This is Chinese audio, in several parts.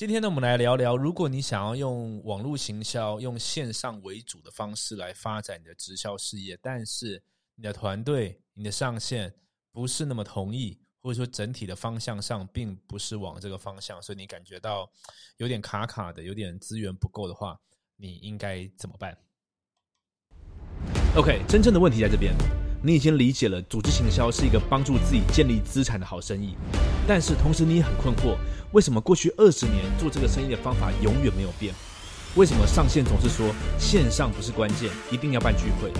今天呢，我们来聊聊，如果你想要用网络行销、用线上为主的方式来发展你的直销事业，但是你的团队、你的上线不是那么同意，或者说整体的方向上并不是往这个方向，所以你感觉到有点卡卡的、有点资源不够的话，你应该怎么办？OK，真正的问题在这边。你已经理解了，组织行销是一个帮助自己建立资产的好生意，但是同时你也很困惑，为什么过去二十年做这个生意的方法永远没有变？为什么上线总是说线上不是关键，一定要办聚会？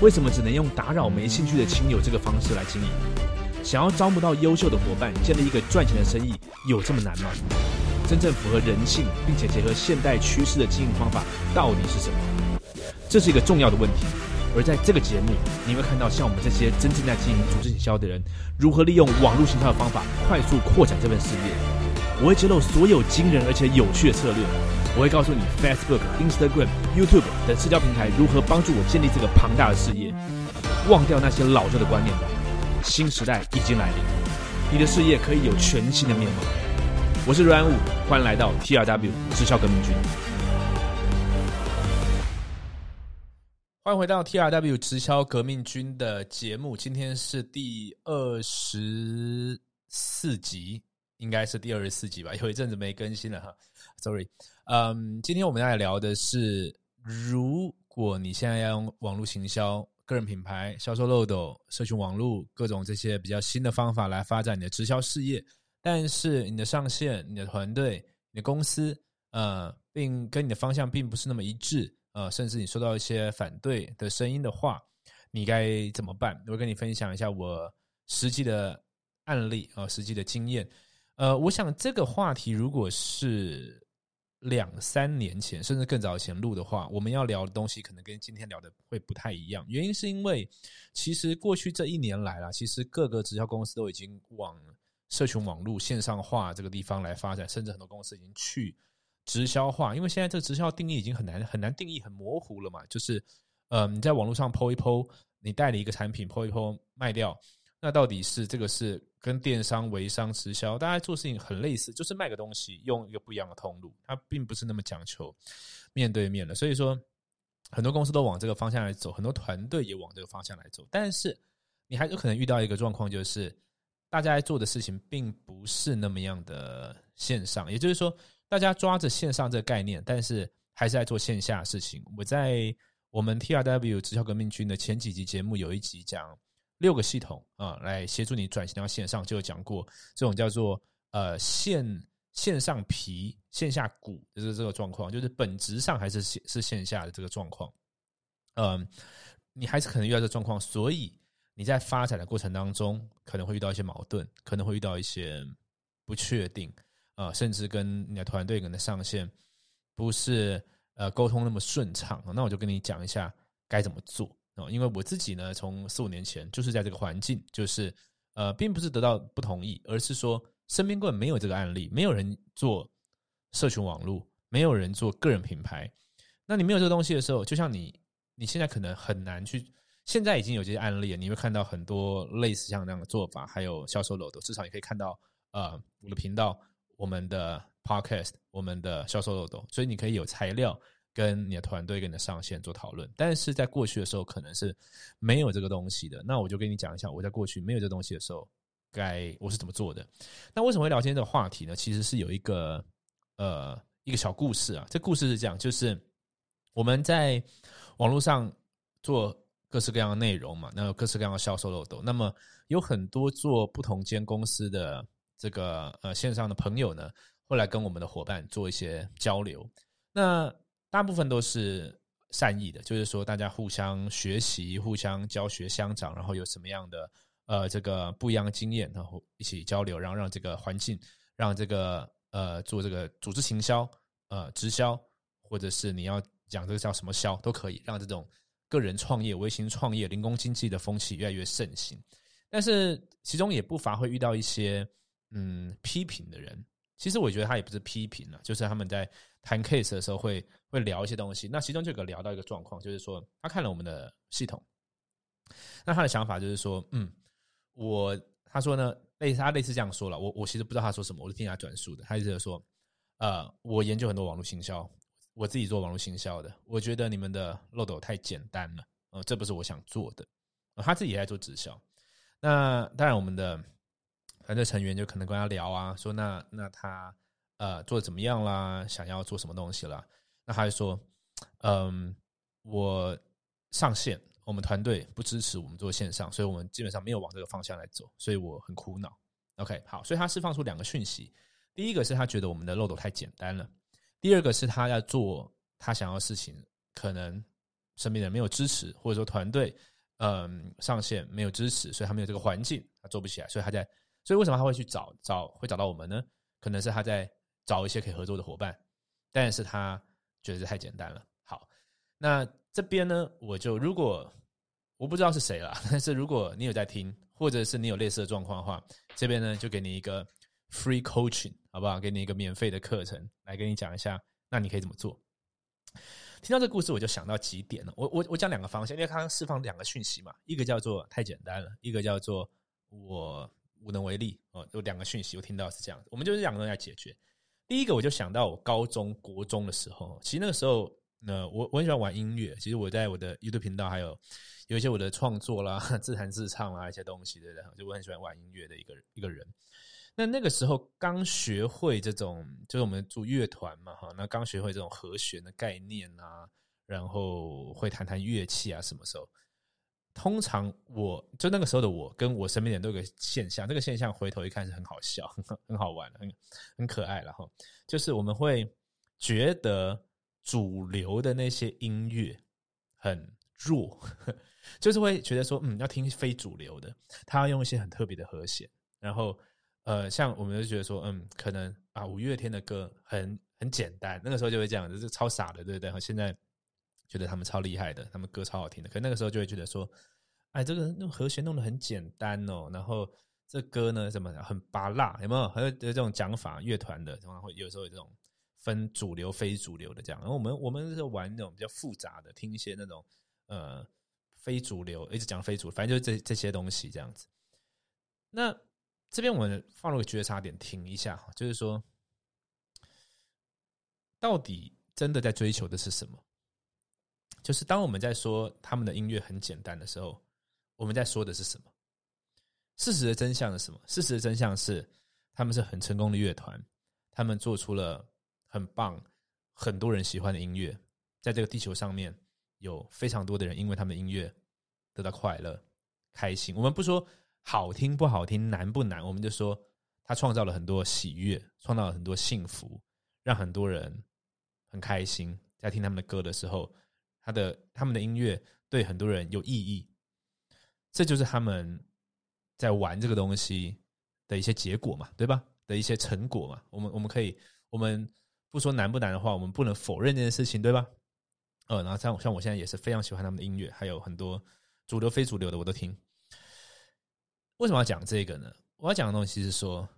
为什么只能用打扰没兴趣的亲友这个方式来经营？想要招募到优秀的伙伴，建立一个赚钱的生意，有这么难吗？真正符合人性并且结合现代趋势的经营方法到底是什么？这是一个重要的问题。而在这个节目，你会看到像我们这些真正在经营组织营销的人，如何利用网络行销的方法快速扩展这份事业。我会揭露所有惊人而且有趣的策略。我会告诉你，Facebook、Instagram、YouTube 等社交平台如何帮助我建立这个庞大的事业。忘掉那些老旧的观念吧，新时代已经来临，你的事业可以有全新的面貌。我是阮武，欢迎来到 TRW 直销革命军。欢迎回到 T R W 直销革命军的节目，今天是第二十四集，应该是第二十四集吧？有一阵子没更新了哈，Sorry。嗯，今天我们要聊的是，如果你现在要用网络行销、个人品牌、销售漏斗、社群网络各种这些比较新的方法来发展你的直销事业，但是你的上线、你的团队、你的公司，呃，并跟你的方向并不是那么一致。呃，甚至你收到一些反对的声音的话，你该怎么办？我跟你分享一下我实际的案例啊，实际的经验。呃，我想这个话题如果是两三年前，甚至更早以前录的话，我们要聊的东西可能跟今天聊的会不太一样。原因是因为其实过去这一年来啦，其实各个直销公司都已经往社群网络线上化这个地方来发展，甚至很多公司已经去。直销化，因为现在这个直销定义已经很难很难定义，很模糊了嘛。就是，呃，你在网络上抛一抛，你代理一个产品抛一抛卖掉，那到底是这个是跟电商、微商、直销，大家做事情很类似，就是卖个东西，用一个不一样的通路，它并不是那么讲求面对面的。所以说，很多公司都往这个方向来走，很多团队也往这个方向来走。但是，你还有可能遇到一个状况，就是大家做的事情并不是那么样的线上，也就是说。大家抓着线上这个概念，但是还是在做线下事情。我在我们 T R W 直销革命军的前几集节目有一集讲六个系统啊，来协助你转型到线上，就有讲过这种叫做呃线线上皮线下骨就是这个状况，就是本质上还是是线下的这个状况。嗯，你还是可能遇到这状况，所以你在发展的过程当中可能会遇到一些矛盾，可能会遇到一些不确定。啊，甚至跟你的团队可能上线不是呃沟通那么顺畅，那我就跟你讲一下该怎么做啊。因为我自己呢，从四五年前就是在这个环境，就是呃，并不是得到不同意，而是说身边根本没有这个案例，没有人做社群网络，没有人做个人品牌。那你没有这个东西的时候，就像你你现在可能很难去，现在已经有这些案例了，你会看到很多类似像那样的做法，还有销售楼的，至少你可以看到呃我的频道。我们的 podcast，我们的销售漏斗，所以你可以有材料跟你的团队跟你的上线做讨论。但是在过去的时候，可能是没有这个东西的。那我就跟你讲一下，我在过去没有这东西的时候，该我是怎么做的。那为什么会聊今天这个话题呢？其实是有一个呃一个小故事啊。这故事是这样，就是我们在网络上做各式各样的内容嘛，那各式各样的销售漏斗。那么有很多做不同间公司的。这个呃线上的朋友呢，后来跟我们的伙伴做一些交流，那大部分都是善意的，就是说大家互相学习、互相教学相长，然后有什么样的呃这个不一样的经验，然后一起交流，然后让这个环境，让这个呃做这个组织行销、呃直销，或者是你要讲这个叫什么销都可以，让这种个人创业、微型创业、零工经济的风气越来越盛行。但是其中也不乏会遇到一些。嗯，批评的人，其实我觉得他也不是批评了，就是他们在谈 case 的时候会会聊一些东西。那其中就有聊到一个状况，就是说他看了我们的系统，那他的想法就是说，嗯，我他说呢，类似他类似这样说了，我我其实不知道他说什么，我是听他转述的。他就是说，呃，我研究很多网络行销，我自己做网络行销的，我觉得你们的漏斗太简单了，呃，这不是我想做的。他自己也在做直销，那当然我们的团队成员就可能跟他聊啊，说那那他呃做的怎么样啦，想要做什么东西啦？那他就说，嗯，我上线，我们团队不支持我们做线上，所以我们基本上没有往这个方向来走，所以我很苦恼。OK，好，所以他释放出两个讯息，第一个是他觉得我们的漏斗太简单了，第二个是他要做他想要的事情，可能身边人没有支持，或者说团队。嗯，上线没有支持，所以他没有这个环境，他做不起来，所以他在，所以为什么他会去找找会找到我们呢？可能是他在找一些可以合作的伙伴，但是他觉得这太简单了。好，那这边呢，我就如果我不知道是谁了，但是如果你有在听，或者是你有类似的状况的话，这边呢就给你一个 free coaching，好不好？给你一个免费的课程，来跟你讲一下，那你可以怎么做。听到这故事，我就想到几点了。我我我讲两个方向，因为刚刚释放两个讯息嘛，一个叫做太简单了，一个叫做我无能为力。哦，有两个讯息，我听到是这样。我们就是两个人来解决。第一个，我就想到我高中国中的时候，其实那个时候，呢，我我很喜欢玩音乐。其实我在我的 YouTube 频道还有有一些我的创作啦、自弹自唱啦一些东西，对不对？就我很喜欢玩音乐的一个一个人。那那个时候刚学会这种，就是我们做乐团嘛，哈，那刚学会这种和弦的概念啊，然后会弹弹乐器啊，什么时候？通常我就那个时候的我，跟我身边人都有个现象，这个现象回头一看是很好笑，很 很好玩，很很可爱了哈。就是我们会觉得主流的那些音乐很弱，就是会觉得说，嗯，要听非主流的，他要用一些很特别的和弦，然后。呃，像我们就觉得说，嗯，可能啊，五月天的歌很很简单，那个时候就会这样，就是超傻的，对不对？现在觉得他们超厉害的，他们歌超好听的，可那个时候就会觉得说，哎，这个弄和弦弄得很简单哦，然后这歌呢，怎么很拔辣，有没有？还有这种讲法，乐团的，然后有时候有这种分主流、非主流的这样。然后我们我们是玩那种比较复杂的，听一些那种呃非主流，一直讲非主流，反正就这这些东西这样子。那。这边我们放了个觉察点，停一下，就是说，到底真的在追求的是什么？就是当我们在说他们的音乐很简单的时候，我们在说的是什么？事实的真相是什么？事实的真相是，他们是很成功的乐团，他们做出了很棒、很多人喜欢的音乐，在这个地球上面有非常多的人因为他们的音乐得到快乐、开心。我们不说。好听不好听，难不难？我们就说他创造了很多喜悦，创造了很多幸福，让很多人很开心。在听他们的歌的时候，他的他们的音乐对很多人有意义。这就是他们在玩这个东西的一些结果嘛，对吧？的一些成果嘛。我们我们可以，我们不说难不难的话，我们不能否认这件事情，对吧？呃，然后像像我现在也是非常喜欢他们的音乐，还有很多主流、非主流的我都听。为什么要讲这个呢？我要讲的东西是说，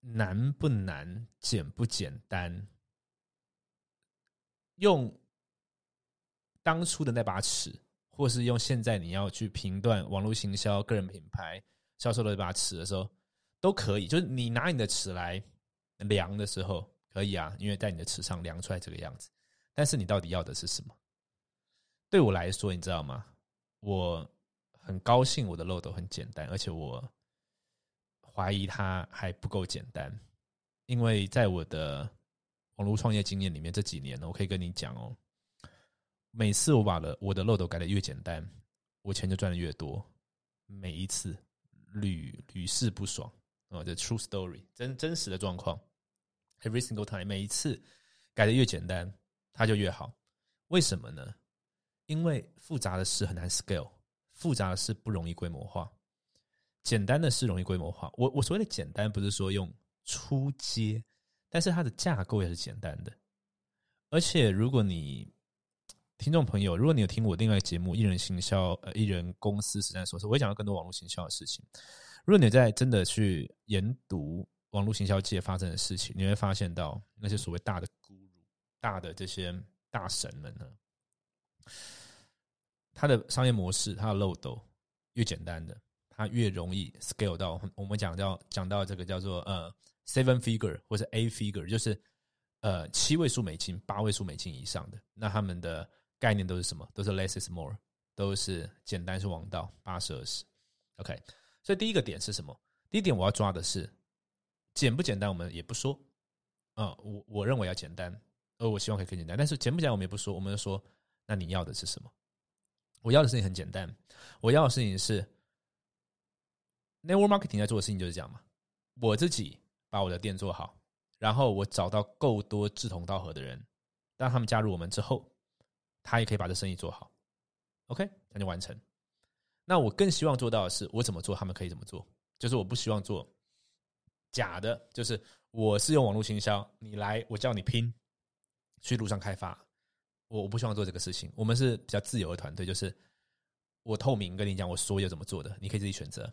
难不难，简不简单？用当初的那把尺，或是用现在你要去评断网络行销、个人品牌销售的那把尺的时候，都可以。就是你拿你的尺来量的时候，可以啊，因为在你的尺上量出来这个样子。但是你到底要的是什么？对我来说，你知道吗？我。很高兴我的漏斗很简单，而且我怀疑它还不够简单，因为在我的网络创业经验里面，这几年呢，我可以跟你讲哦，每次我把的我的漏斗改的越简单，我钱就赚的越多，每一次屡屡试不爽啊，这 true story 真真实的状况，every single time 每一次改的越简单，它就越好，为什么呢？因为复杂的事很难 scale。复杂的事不容易规模化，简单的事容易规模化。我我所谓的简单，不是说用出街，但是它的架构也是简单的。而且，如果你听众朋友，如果你有听我另外一个节目《艺人行销》呃，艺人公司实战说说，我会讲到更多网络行销的事情。如果你在真的去研读网络行销界发生的事情，你会发现到那些所谓大的 g u、大的这些大神们呢。它的商业模式，它的漏斗越简单的，它越容易 scale 到。我们讲到讲到这个叫做呃 seven figure 或者 a figure，就是呃七位数美金、八位数美金以上的，那他们的概念都是什么？都是 less is more，都是简单是王道，八十二十。OK，所以第一个点是什么？第一点我要抓的是简不简单，我们也不说。啊，我我认为要简单，而我希望可以更简单。但是简不简单，我们也不说，我们就说，那你要的是什么？我要的事情很简单，我要的事情是 network marketing 在做的事情就是这样嘛。我自己把我的店做好，然后我找到够多志同道合的人，当他们加入我们之后，他也可以把这生意做好。OK，那就完成。那我更希望做到的是，我怎么做，他们可以怎么做。就是我不希望做假的，就是我是用网络行销，你来我叫你拼去路上开发，我我不希望做这个事情。我们是比较自由的团队，就是我透明跟你讲我所有怎么做的，你可以自己选择。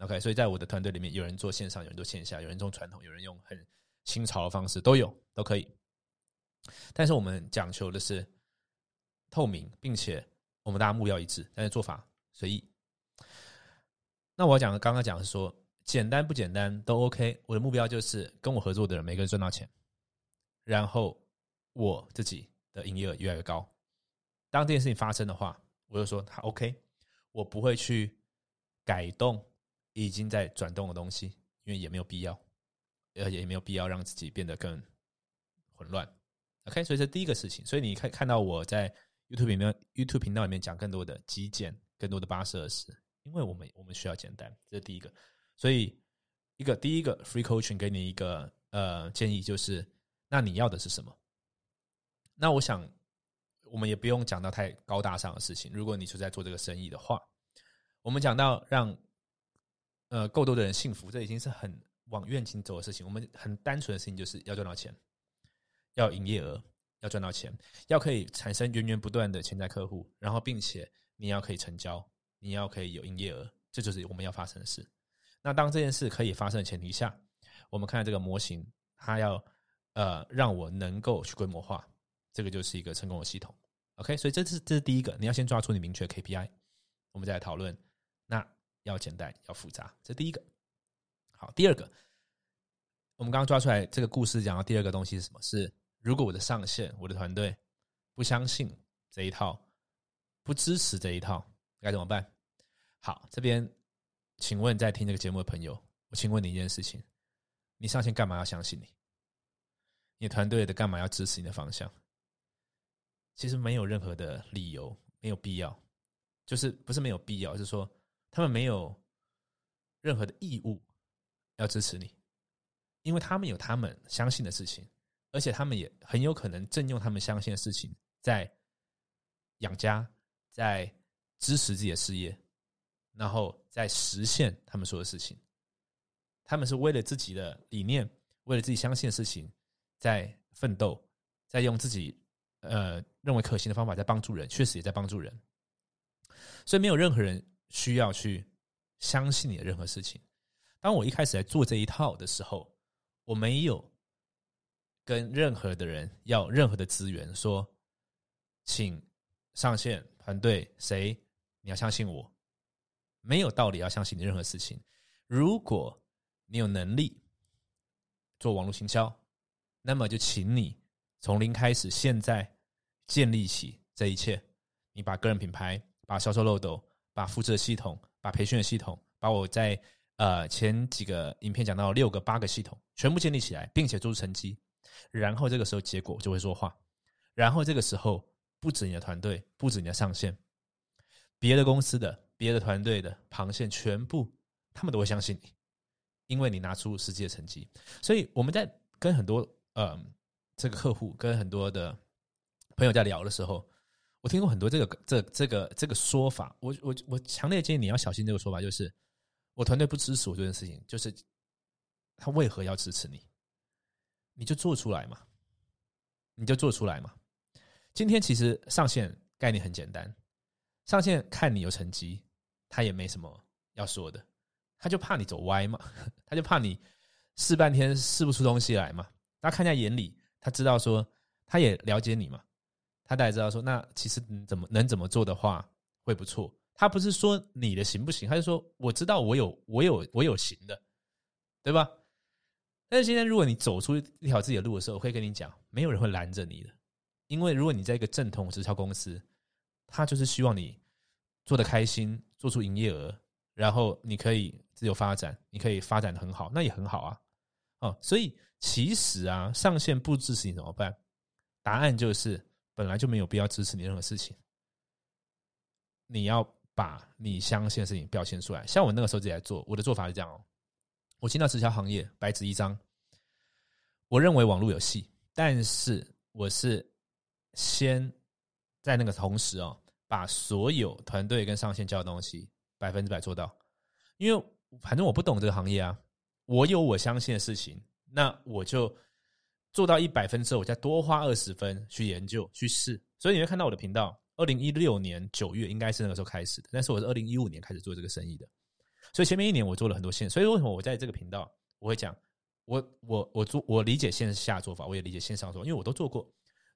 OK，所以在我的团队里面，有人做线上，有人做线下，有人做传统，有人用很新潮的方式，都有都可以。但是我们讲求的是透明，并且我们大家目标一致，但是做法随意。那我讲的刚刚讲是说，简单不简单都 OK。我的目标就是跟我合作的人每个人赚到钱，然后我自己的营业额越来越高。当这件事情发生的话，我就说他 OK，我不会去改动已经在转动的东西，因为也没有必要，而且也没有必要让自己变得更混乱。OK，所以这第一个事情。所以你看看到我在 YouTube 里面 YouTube 频道里面讲更多的极简，更多的八十二十。因为我们我们需要简单，这是第一个。所以一个第一个 free coaching 给你一个呃建议，就是那你要的是什么？那我想我们也不用讲到太高大上的事情。如果你是在做这个生意的话，我们讲到让呃够多的人幸福，这已经是很往愿景走的事情。我们很单纯的事情就是要赚到钱，要营业额，要赚到钱，要可以产生源源不断的潜在客户，然后并且你要可以成交。你要可以有营业额，这就是我们要发生的事。那当这件事可以发生的前提下，我们看这个模型，它要呃让我能够去规模化，这个就是一个成功的系统。OK，所以这是这是第一个，你要先抓出你明确 KPI，我们再来讨论。那要简单，要复杂，这第一个。好，第二个，我们刚刚抓出来这个故事讲到第二个东西是什么？是如果我的上线，我的团队不相信这一套，不支持这一套，该怎么办？好，这边，请问在听这个节目的朋友，我请问你一件事情：你上线干嘛要相信你？你团队的干嘛要支持你的方向？其实没有任何的理由，没有必要，就是不是没有必要，是说他们没有任何的义务要支持你，因为他们有他们相信的事情，而且他们也很有可能正用他们相信的事情在养家，在支持自己的事业。然后在实现他们说的事情，他们是为了自己的理念，为了自己相信的事情，在奋斗，在用自己呃认为可行的方法在帮助人，确实也在帮助人。所以没有任何人需要去相信你的任何事情。当我一开始在做这一套的时候，我没有跟任何的人要任何的资源，说请上线团队谁你要相信我。没有道理要相信你任何事情。如果你有能力做网络行销，那么就请你从零开始，现在建立起这一切。你把个人品牌、把销售漏斗、把复制的系统、把培训的系统、把我在呃前几个影片讲到六个、八个系统全部建立起来，并且做出成绩。然后这个时候结果就会说话。然后这个时候不止你的团队，不止你的上线，别的公司的。别的团队的螃蟹全部，他们都会相信你，因为你拿出实际的成绩。所以我们在跟很多呃这个客户、跟很多的朋友在聊的时候，我听过很多这个这这个这个说法。我我我强烈建议你要小心这个说法，就是我团队不支持我这件事情，就是他为何要支持你？你就做出来嘛，你就做出来嘛。今天其实上线概念很简单。上线看你有成绩，他也没什么要说的，他就怕你走歪嘛，他就怕你试半天试不出东西来嘛。大家看在眼里，他知道说他也了解你嘛，他大概知道说那其实怎么能怎么做的话会不错。他不是说你的行不行，他是说我知道我有我有我有行的，对吧？但是今天如果你走出一条自己的路的时候，我会跟你讲，没有人会拦着你的，因为如果你在一个正统直销公司，他就是希望你做的开心，做出营业额，然后你可以自由发展，你可以发展的很好，那也很好啊。哦，所以其实啊，上线不支持你怎么办？答案就是本来就没有必要支持你任何事情。你要把你相信的事情表现出来。像我那个时候自己来做，我的做法是这样哦。我进到直销行业，白纸一张。我认为网络有戏，但是我是先在那个同时哦，把所有团队跟上线教的东西百分之百做到。因为反正我不懂这个行业啊，我有我相信的事情，那我就做到一百分之后，我再多花二十分去研究去试。所以你会看到我的频道。二零一六年九月应该是那个时候开始的，但是我是二零一五年开始做这个生意的，所以前面一年我做了很多线。所以为什么我在这个频道我会讲，我我我做我理解线下做法，我也理解线上做法，因为我都做过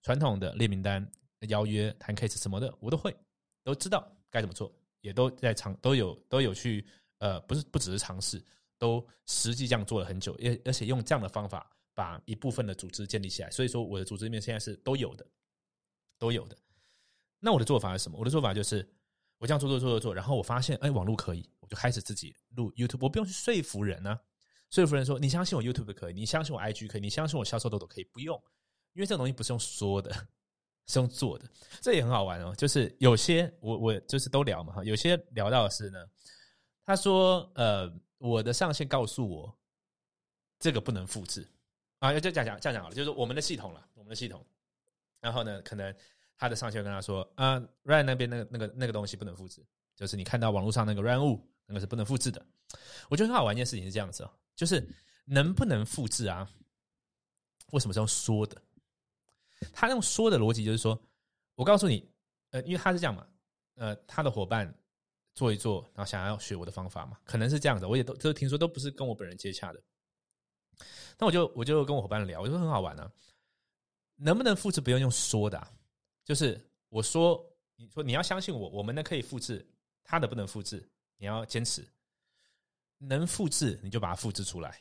传统的列名单、邀约、谈 case 什么的，我都会都知道该怎么做，也都在尝都有都有去呃，不是不只是尝试，都实际这样做了很久，而而且用这样的方法把一部分的组织建立起来。所以说我的组织里面现在是都有的，都有的。那我的做法是什么？我的做法就是我这样做做做做做，然后我发现哎，网络可以，就开始自己录 YouTube。我不用去说服人呢，说服人说你相信我 YouTube 可以，你相信我 IG 可以，你相信我销售豆豆可以，不用，因为这种东西不是用说的，是用做的。这也很好玩哦，就是有些我我就是都聊嘛哈，有些聊到的是呢，他说呃，我的上线告诉我这个不能复制啊，就这样讲这样讲好了，就是我们的系统了，我们的系统，然后呢，可能。他的上线跟他说：“啊，Ryan 那边那个那个那个东西不能复制，就是你看到网络上那个 Ryan 物，那个是不能复制的。”我觉得很好玩一件事情是这样子哦，就是能不能复制啊？为什么是用说的？他用说的逻辑就是说，我告诉你，呃，因为他是这样嘛，呃，他的伙伴做一做，然后想要学我的方法嘛，可能是这样子。我也都都听说，都不是跟我本人接洽的。那我就我就跟我伙伴聊，我说很好玩啊，能不能复制不用用说的？就是我说，你说你要相信我，我们呢可以复制，他的不能复制，你要坚持，能复制你就把它复制出来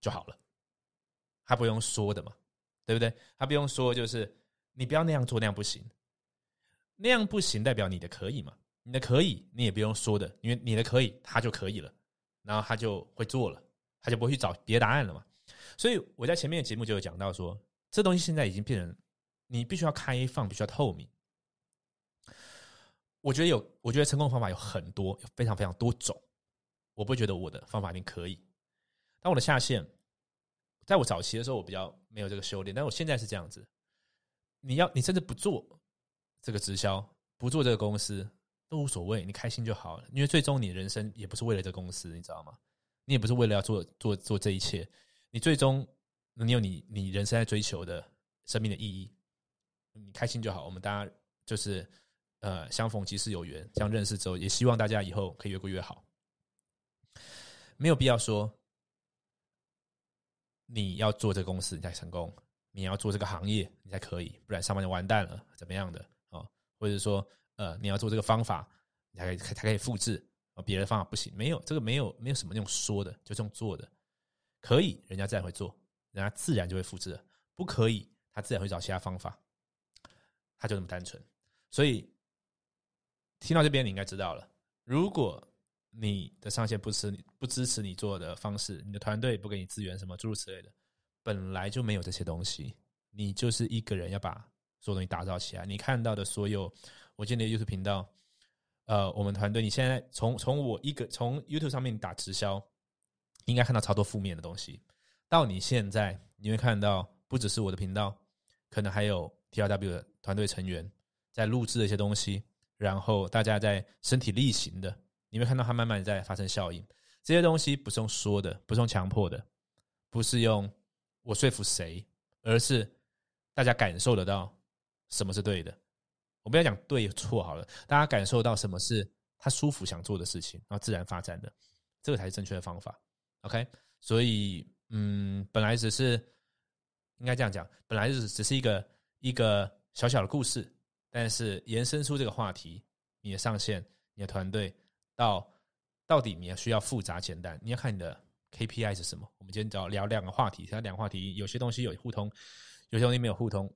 就好了，他不用说的嘛，对不对？他不用说，就是你不要那样做，那样不行，那样不行代表你的可以嘛？你的可以，你也不用说的，因为你的可以，他就可以了，然后他就会做了，他就不会去找别的答案了嘛。所以我在前面的节目就有讲到说，这东西现在已经变成。你必须要开放，必须要透明。我觉得有，我觉得成功的方法有很多，有非常非常多种。我不觉得我的方法一定可以。但我的下限，在我早期的时候，我比较没有这个修炼。但我现在是这样子：你要，你甚至不做这个直销，不做这个公司都无所谓，你开心就好了。因为最终你人生也不是为了这个公司，你知道吗？你也不是为了要做做做这一切。你最终你有你你人生在追求的生命的意义。你开心就好，我们大家就是呃相逢即是有缘，这样认识之后，也希望大家以后可以越过越好。没有必要说你要做这个公司你才成功，你要做这个行业你才可以，不然上班就完蛋了，怎么样的啊？或者说呃你要做这个方法，你才可以才可以复制啊，别的方法不行，没有这个没有没有什么用说的，就这种做的可以，人家自然会做，人家自然就会复制；不可以，他自然会找其他方法。他就那么单纯，所以听到这边你应该知道了。如果你的上线不支你不支持你做的方式，你的团队不给你资源，什么诸如此类的，本来就没有这些东西。你就是一个人要把所有东西打造起来。你看到的所有，我建立 YouTube 频道，呃，我们团队，你现在从从我一个从 YouTube 上面打直销，应该看到超多负面的东西。到你现在，你会看到不只是我的频道，可能还有 TRW 的。团队成员在录制的一些东西，然后大家在身体力行的，你会看到它慢慢在发生效应。这些东西不是用说的，不是用强迫的，不是用我说服谁，而是大家感受得到什么是对的。我不要讲对错好了，大家感受到什么是他舒服想做的事情，然后自然发展的，这个才是正确的方法。OK，所以嗯，本来只是应该这样讲，本来是只是一个一个。小小的故事，但是延伸出这个话题，你的上线，你的团队，到到底你要需要复杂简单，你要看你的 KPI 是什么？我们今天找聊两个话题，它两个话题有些东西有互通，有些东西没有互通，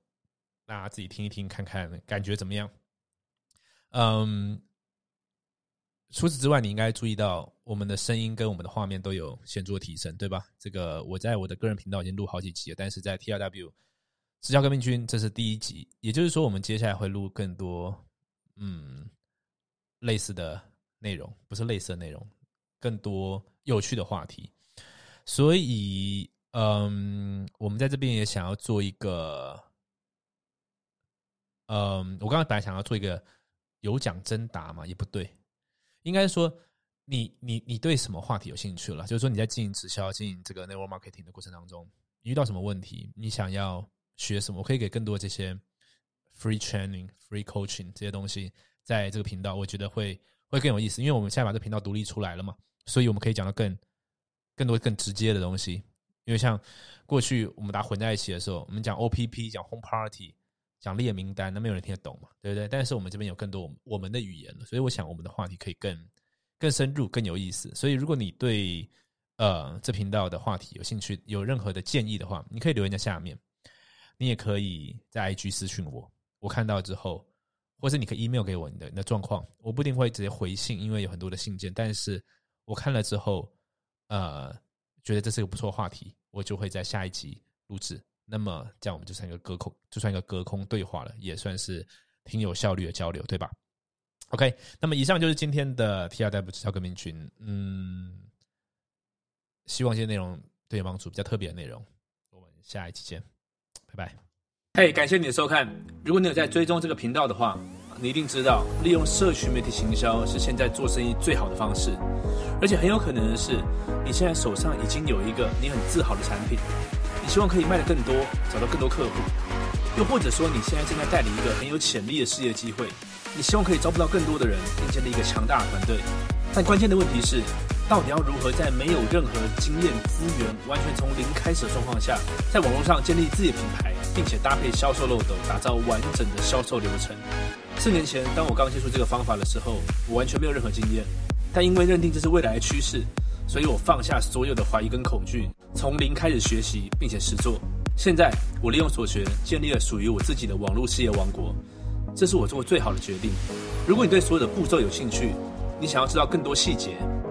大家自己听一听，看看感觉怎么样。嗯，除此之外，你应该注意到我们的声音跟我们的画面都有显著的提升，对吧？这个我在我的个人频道已经录好几集了，但是在 T R W 直销革命军这是第一集，也就是说，我们接下来会录更多嗯类似的内容，不是类似的内容，更多有趣的话题。所以，嗯，我们在这边也想要做一个，嗯，我刚刚本来想要做一个。有奖征答嘛？也不对，应该说你你你对什么话题有兴趣了？就是说你在经营直销、经营这个 network marketing 的过程当中，遇到什么问题？你想要学什么？我可以给更多这些 free training、free coaching 这些东西，在这个频道，我觉得会会更有意思。因为我们现在把这频道独立出来了嘛，所以我们可以讲到更更多更直接的东西。因为像过去我们大家混在一起的时候，我们讲 OPP、讲 home party。讲列名单，那没有人听得懂嘛，对不对？但是我们这边有更多我们的语言了，所以我想我们的话题可以更更深入、更有意思。所以如果你对呃这频道的话题有兴趣，有任何的建议的话，你可以留言在下面。你也可以在 IG 私讯我，我看到之后，或者你可以 email 给我你的你的状况，我不一定会直接回信，因为有很多的信件。但是我看了之后，呃，觉得这是个不错话题，我就会在下一集录制。那么这样我们就算一个隔空，就算一个隔空对话了，也算是挺有效率的交流，对吧？OK，那么以上就是今天的 T R W 直销革命群，嗯，希望这些内容对你帮助，比较特别的内容，我们下一期见，拜拜。嘿，感谢你的收看。如果你有在追踪这个频道的话，你一定知道，利用社群媒体行销是现在做生意最好的方式，而且很有可能的是，你现在手上已经有一个你很自豪的产品。你希望可以卖得更多，找到更多客户，又或者说你现在正在带领一个很有潜力的事业机会，你希望可以招募到更多的人，并建立一个强大的团队。但关键的问题是，到底要如何在没有任何经验资源、完全从零开始的状况下，在网络上建立自己的品牌，并且搭配销售漏斗，打造完整的销售流程？四年前，当我刚接触这个方法的时候，我完全没有任何经验，但因为认定这是未来的趋势。所以我放下所有的怀疑跟恐惧，从零开始学习，并且实做。现在我利用所学，建立了属于我自己的网络事业王国。这是我做过最好的决定。如果你对所有的步骤有兴趣，你想要知道更多细节，